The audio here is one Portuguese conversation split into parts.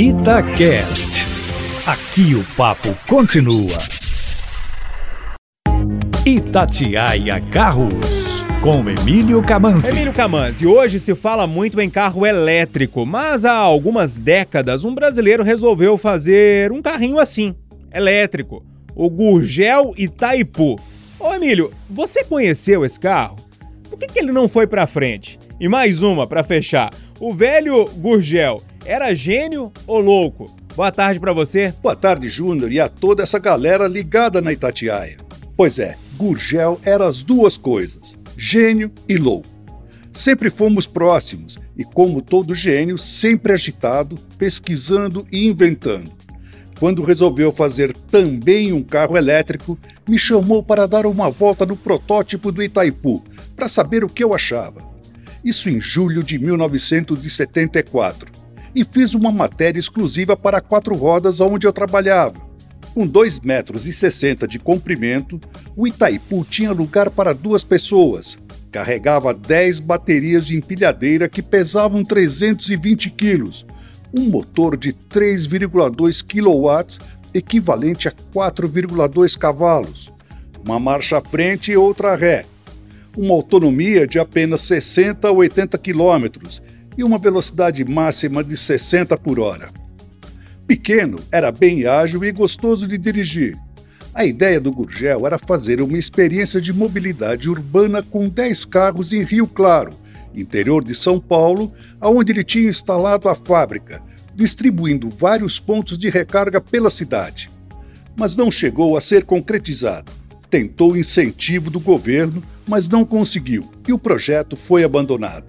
Itacast. Aqui o papo continua. Itatiaia Carros, com Emílio Camanzi. Emílio Camanzi, hoje se fala muito em carro elétrico, mas há algumas décadas um brasileiro resolveu fazer um carrinho assim, elétrico, o Gurgel Itaipu. Ô Emílio, você conheceu esse carro? Por que, que ele não foi pra frente? E mais uma para fechar. O velho Gurgel era gênio ou louco? Boa tarde para você. Boa tarde, Júnior, e a toda essa galera ligada na Itatiaia. Pois é, Gurgel era as duas coisas, gênio e louco. Sempre fomos próximos e, como todo gênio, sempre agitado, pesquisando e inventando. Quando resolveu fazer também um carro elétrico, me chamou para dar uma volta no protótipo do Itaipu, para saber o que eu achava isso em julho de 1974, e fiz uma matéria exclusiva para quatro rodas onde eu trabalhava. Com 2,60 metros e 60 de comprimento, o Itaipu tinha lugar para duas pessoas. Carregava 10 baterias de empilhadeira que pesavam 320 quilos, um motor de 3,2 kW, equivalente a 4,2 cavalos, uma marcha à frente e outra ré, uma autonomia de apenas 60 a 80 quilômetros e uma velocidade máxima de 60 por hora. Pequeno, era bem ágil e gostoso de dirigir. A ideia do Gurgel era fazer uma experiência de mobilidade urbana com 10 carros em Rio Claro, interior de São Paulo, aonde ele tinha instalado a fábrica, distribuindo vários pontos de recarga pela cidade. Mas não chegou a ser concretizado tentou incentivo do governo, mas não conseguiu e o projeto foi abandonado.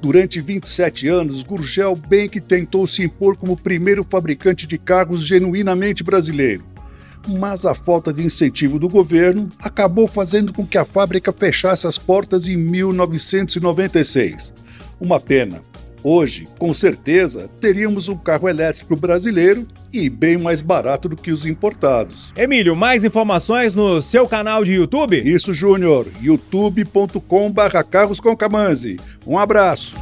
Durante 27 anos, Gurgel Bank tentou se impor como primeiro fabricante de carros genuinamente brasileiro. Mas a falta de incentivo do governo acabou fazendo com que a fábrica fechasse as portas em 1996. Uma pena, Hoje, com certeza, teríamos um carro elétrico brasileiro e bem mais barato do que os importados. Emílio, mais informações no seu canal de YouTube? Isso, Júnior. youtube.com/carros com Um abraço.